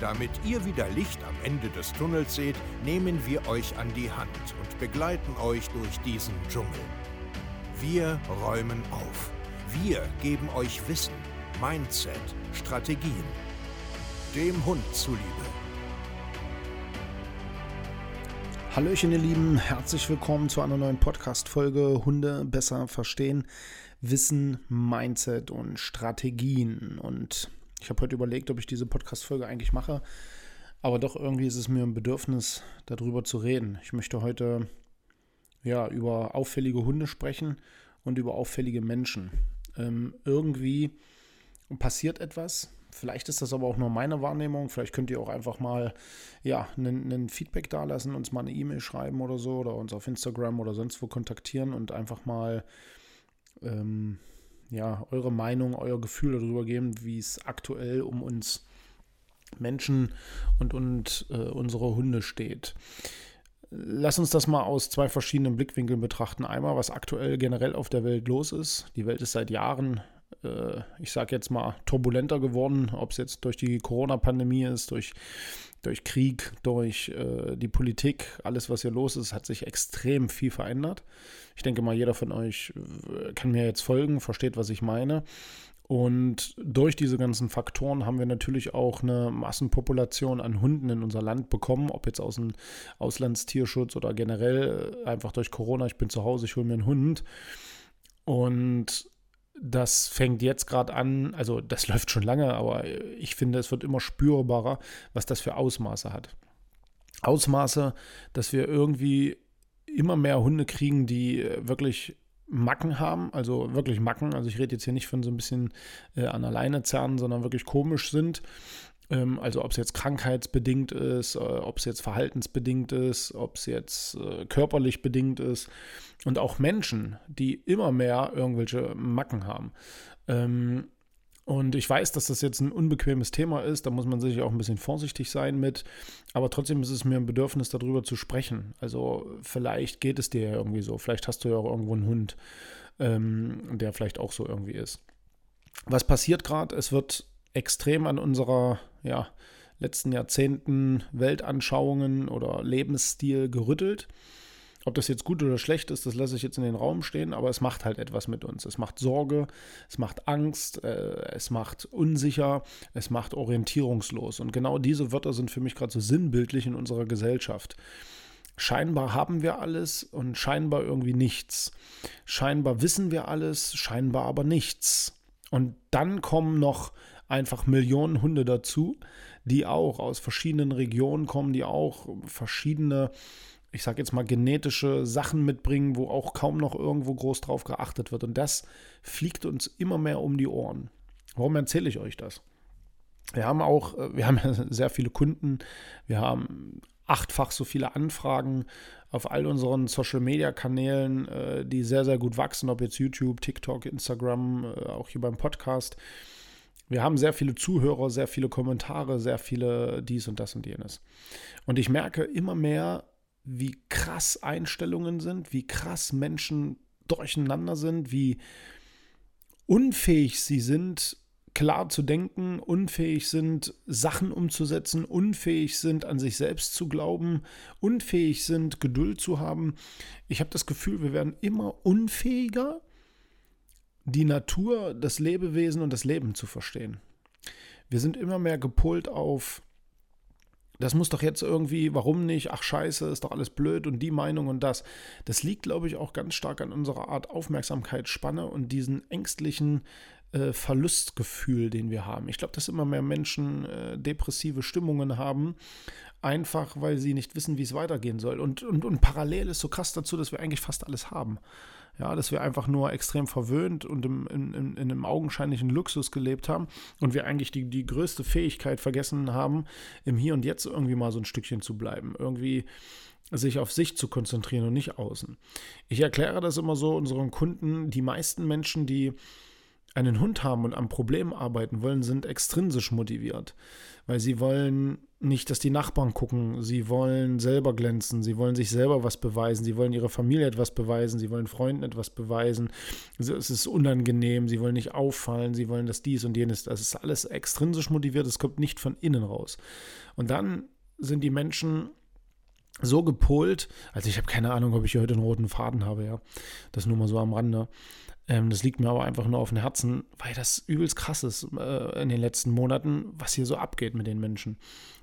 Damit ihr wieder Licht am Ende des Tunnels seht, nehmen wir euch an die Hand und begleiten euch durch diesen Dschungel. Wir räumen auf. Wir geben euch Wissen, Mindset, Strategien. Dem Hund zuliebe. Hallöchen, ihr Lieben, herzlich willkommen zu einer neuen Podcast-Folge Hunde besser verstehen, Wissen, Mindset und Strategien. Und ich habe heute überlegt, ob ich diese Podcast-Folge eigentlich mache, aber doch irgendwie ist es mir ein Bedürfnis, darüber zu reden. Ich möchte heute ja über auffällige Hunde sprechen und über auffällige Menschen. Ähm, irgendwie passiert etwas. Vielleicht ist das aber auch nur meine Wahrnehmung. Vielleicht könnt ihr auch einfach mal ja, einen Feedback dalassen, uns mal eine E-Mail schreiben oder so oder uns auf Instagram oder sonst wo kontaktieren und einfach mal ähm, ja, eure Meinung, euer Gefühl darüber geben, wie es aktuell um uns Menschen und, und äh, unsere Hunde steht. Lass uns das mal aus zwei verschiedenen Blickwinkeln betrachten. Einmal, was aktuell generell auf der Welt los ist. Die Welt ist seit Jahren, äh, ich sage jetzt mal, turbulenter geworden, ob es jetzt durch die Corona-Pandemie ist, durch durch Krieg, durch äh, die Politik, alles, was hier los ist, hat sich extrem viel verändert. Ich denke mal, jeder von euch äh, kann mir jetzt folgen, versteht, was ich meine. Und durch diese ganzen Faktoren haben wir natürlich auch eine Massenpopulation an Hunden in unser Land bekommen, ob jetzt aus dem Auslandstierschutz oder generell äh, einfach durch Corona. Ich bin zu Hause, ich hole mir einen Hund. Und das fängt jetzt gerade an, also das läuft schon lange, aber ich finde, es wird immer spürbarer, was das für Ausmaße hat. Ausmaße, dass wir irgendwie immer mehr Hunde kriegen, die wirklich Macken haben, also wirklich Macken. Also ich rede jetzt hier nicht von so ein bisschen äh, an alleine zerren, sondern wirklich komisch sind. Ähm, also ob es jetzt krankheitsbedingt ist, äh, ob es jetzt verhaltensbedingt ist, ob es jetzt äh, körperlich bedingt ist. Und auch Menschen, die immer mehr irgendwelche Macken haben. Ähm, und ich weiß, dass das jetzt ein unbequemes Thema ist, da muss man sich auch ein bisschen vorsichtig sein mit, aber trotzdem ist es mir ein Bedürfnis, darüber zu sprechen. Also vielleicht geht es dir ja irgendwie so, vielleicht hast du ja auch irgendwo einen Hund, ähm, der vielleicht auch so irgendwie ist. Was passiert gerade? Es wird extrem an unserer ja, letzten Jahrzehnten Weltanschauungen oder Lebensstil gerüttelt. Ob das jetzt gut oder schlecht ist, das lasse ich jetzt in den Raum stehen, aber es macht halt etwas mit uns. Es macht Sorge, es macht Angst, äh, es macht unsicher, es macht orientierungslos. Und genau diese Wörter sind für mich gerade so sinnbildlich in unserer Gesellschaft. Scheinbar haben wir alles und scheinbar irgendwie nichts. Scheinbar wissen wir alles, scheinbar aber nichts. Und dann kommen noch einfach Millionen Hunde dazu, die auch aus verschiedenen Regionen kommen, die auch verschiedene, ich sage jetzt mal, genetische Sachen mitbringen, wo auch kaum noch irgendwo groß drauf geachtet wird. Und das fliegt uns immer mehr um die Ohren. Warum erzähle ich euch das? Wir haben auch, äh, wir haben sehr viele Kunden, wir haben achtfach so viele Anfragen auf all unseren Social-Media-Kanälen, äh, die sehr, sehr gut wachsen, ob jetzt YouTube, TikTok, Instagram, äh, auch hier beim Podcast. Wir haben sehr viele Zuhörer, sehr viele Kommentare, sehr viele dies und das und jenes. Und ich merke immer mehr, wie krass Einstellungen sind, wie krass Menschen durcheinander sind, wie unfähig sie sind, klar zu denken, unfähig sind, Sachen umzusetzen, unfähig sind, an sich selbst zu glauben, unfähig sind, Geduld zu haben. Ich habe das Gefühl, wir werden immer unfähiger die Natur, das Lebewesen und das Leben zu verstehen. Wir sind immer mehr gepolt auf, das muss doch jetzt irgendwie, warum nicht, ach scheiße, ist doch alles blöd und die Meinung und das. Das liegt, glaube ich, auch ganz stark an unserer Art Aufmerksamkeitsspanne und diesen ängstlichen äh, Verlustgefühl, den wir haben. Ich glaube, dass immer mehr Menschen äh, depressive Stimmungen haben, einfach weil sie nicht wissen, wie es weitergehen soll. Und, und, und parallel ist so krass dazu, dass wir eigentlich fast alles haben. Ja, dass wir einfach nur extrem verwöhnt und im, in, in, in einem augenscheinlichen Luxus gelebt haben und wir eigentlich die, die größte Fähigkeit vergessen haben, im Hier und Jetzt irgendwie mal so ein Stückchen zu bleiben. Irgendwie sich auf sich zu konzentrieren und nicht außen. Ich erkläre das immer so unseren Kunden, die meisten Menschen, die einen Hund haben und am Problem arbeiten wollen, sind extrinsisch motiviert, weil sie wollen nicht, dass die Nachbarn gucken, sie wollen selber glänzen, sie wollen sich selber was beweisen, sie wollen ihrer Familie etwas beweisen, sie wollen Freunden etwas beweisen, es ist unangenehm, sie wollen nicht auffallen, sie wollen das dies und jenes, das ist alles extrinsisch motiviert, es kommt nicht von innen raus. Und dann sind die Menschen so gepolt, also ich habe keine Ahnung, ob ich heute einen roten Faden habe, ja, das nur mal so am Rande, das liegt mir aber einfach nur auf dem Herzen, weil das übelst krass ist äh, in den letzten Monaten, was hier so abgeht mit den Menschen.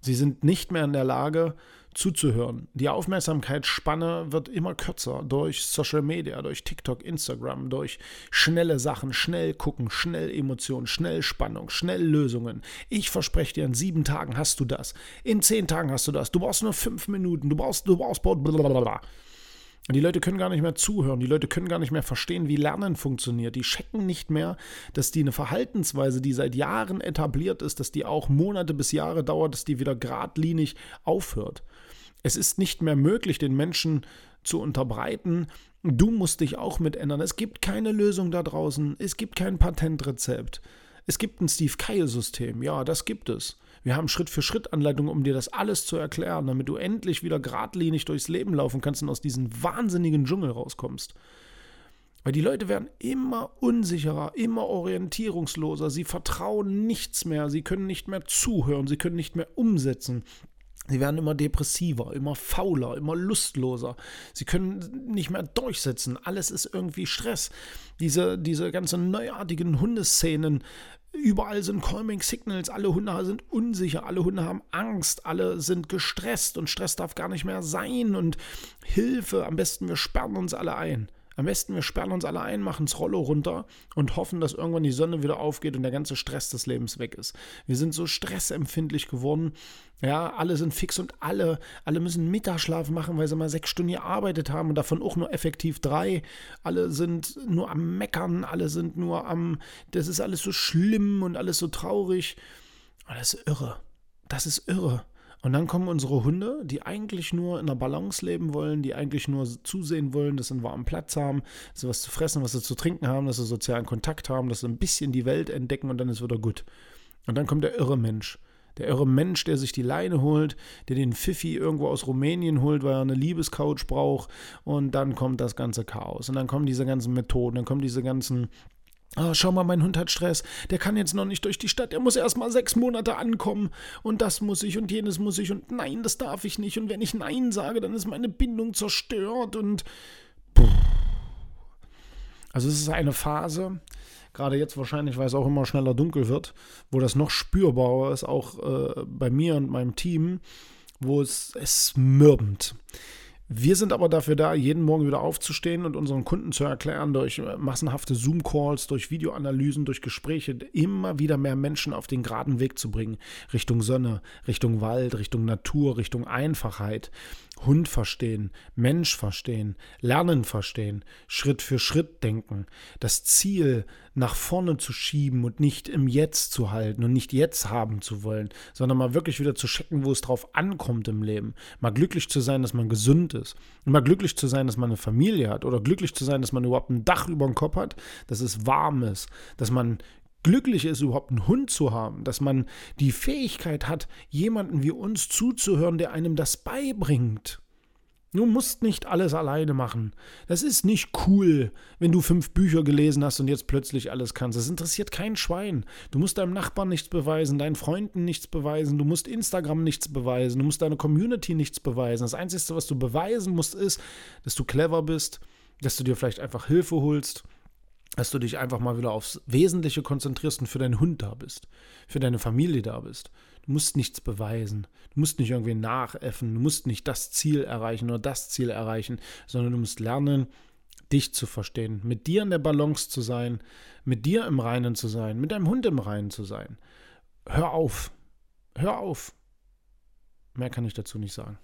Sie sind nicht mehr in der Lage zuzuhören. Die Aufmerksamkeitsspanne wird immer kürzer durch Social Media, durch TikTok, Instagram, durch schnelle Sachen, schnell gucken, schnell Emotionen, schnell Spannung, schnell Lösungen. Ich verspreche dir, in sieben Tagen hast du das. In zehn Tagen hast du das. Du brauchst nur fünf Minuten. Du brauchst, du brauchst, blablabla. Die Leute können gar nicht mehr zuhören, die Leute können gar nicht mehr verstehen, wie Lernen funktioniert. Die checken nicht mehr, dass die eine Verhaltensweise, die seit Jahren etabliert ist, dass die auch Monate bis Jahre dauert, dass die wieder geradlinig aufhört. Es ist nicht mehr möglich, den Menschen zu unterbreiten, du musst dich auch mit ändern. Es gibt keine Lösung da draußen, es gibt kein Patentrezept. Es gibt ein Steve Keil-System, ja, das gibt es. Wir haben Schritt-für-Schritt-Anleitungen, um dir das alles zu erklären, damit du endlich wieder geradlinig durchs Leben laufen kannst und aus diesem wahnsinnigen Dschungel rauskommst. Weil die Leute werden immer unsicherer, immer orientierungsloser, sie vertrauen nichts mehr, sie können nicht mehr zuhören, sie können nicht mehr umsetzen. Sie werden immer depressiver, immer fauler, immer lustloser. Sie können nicht mehr durchsetzen. Alles ist irgendwie Stress. Diese, diese ganzen neuartigen Hundeszenen Überall sind Calming Signals, alle Hunde sind unsicher, alle Hunde haben Angst, alle sind gestresst und Stress darf gar nicht mehr sein und Hilfe, am besten wir sperren uns alle ein. Am besten wir sperren uns alle ein, machen das Rollo runter und hoffen, dass irgendwann die Sonne wieder aufgeht und der ganze Stress des Lebens weg ist. Wir sind so stressempfindlich geworden. Ja, alle sind fix und alle, alle müssen Mittagsschlaf machen, weil sie mal sechs Stunden gearbeitet haben und davon auch nur effektiv drei. Alle sind nur am Meckern, alle sind nur am, das ist alles so schlimm und alles so traurig. Und das ist irre. Das ist irre. Und dann kommen unsere Hunde, die eigentlich nur in der Balance leben wollen, die eigentlich nur zusehen wollen, dass sie einen warmen Platz haben, dass sie was zu fressen, was sie zu trinken haben, dass sie sozialen Kontakt haben, dass sie ein bisschen die Welt entdecken und dann ist wieder gut. Und dann kommt der irre Mensch. Der irre Mensch, der sich die Leine holt, der den Pfiffi irgendwo aus Rumänien holt, weil er eine Liebescouch braucht. Und dann kommt das ganze Chaos. Und dann kommen diese ganzen Methoden, dann kommen diese ganzen Oh, schau mal, mein Hund hat Stress. Der kann jetzt noch nicht durch die Stadt. Er muss erst mal sechs Monate ankommen. Und das muss ich und jenes muss ich. Und nein, das darf ich nicht. Und wenn ich Nein sage, dann ist meine Bindung zerstört. Und. Also, es ist eine Phase, gerade jetzt wahrscheinlich, weil es auch immer schneller dunkel wird, wo das noch spürbarer ist, auch äh, bei mir und meinem Team, wo es, es mürbt. Wir sind aber dafür da, jeden Morgen wieder aufzustehen und unseren Kunden zu erklären, durch äh, massenhafte Zoom-Calls, durch Videoanalysen, durch Gespräche, immer wieder mehr Menschen auf den geraden Weg zu bringen. Richtung Sonne, Richtung Wald, Richtung Natur, Richtung Einfachheit. Hund verstehen, Mensch verstehen, Lernen verstehen, Schritt für Schritt denken, das Ziel nach vorne zu schieben und nicht im Jetzt zu halten und nicht jetzt haben zu wollen, sondern mal wirklich wieder zu checken, wo es drauf ankommt im Leben. Mal glücklich zu sein, dass man gesund ist. Mal glücklich zu sein, dass man eine Familie hat oder glücklich zu sein, dass man überhaupt ein Dach über dem Kopf hat, dass es warm ist, dass man glücklich ist, überhaupt einen Hund zu haben, dass man die Fähigkeit hat, jemanden wie uns zuzuhören, der einem das beibringt. Du musst nicht alles alleine machen. Das ist nicht cool, wenn du fünf Bücher gelesen hast und jetzt plötzlich alles kannst. Das interessiert kein Schwein. Du musst deinem Nachbarn nichts beweisen, deinen Freunden nichts beweisen, du musst Instagram nichts beweisen, du musst deiner Community nichts beweisen. Das Einzige, was du beweisen musst, ist, dass du clever bist, dass du dir vielleicht einfach Hilfe holst dass du dich einfach mal wieder aufs Wesentliche konzentrierst und für deinen Hund da bist, für deine Familie da bist. Du musst nichts beweisen, du musst nicht irgendwie nachäffen, du musst nicht das Ziel erreichen oder das Ziel erreichen, sondern du musst lernen, dich zu verstehen, mit dir in der Balance zu sein, mit dir im Reinen zu sein, mit deinem Hund im Reinen zu sein. Hör auf. Hör auf. Mehr kann ich dazu nicht sagen.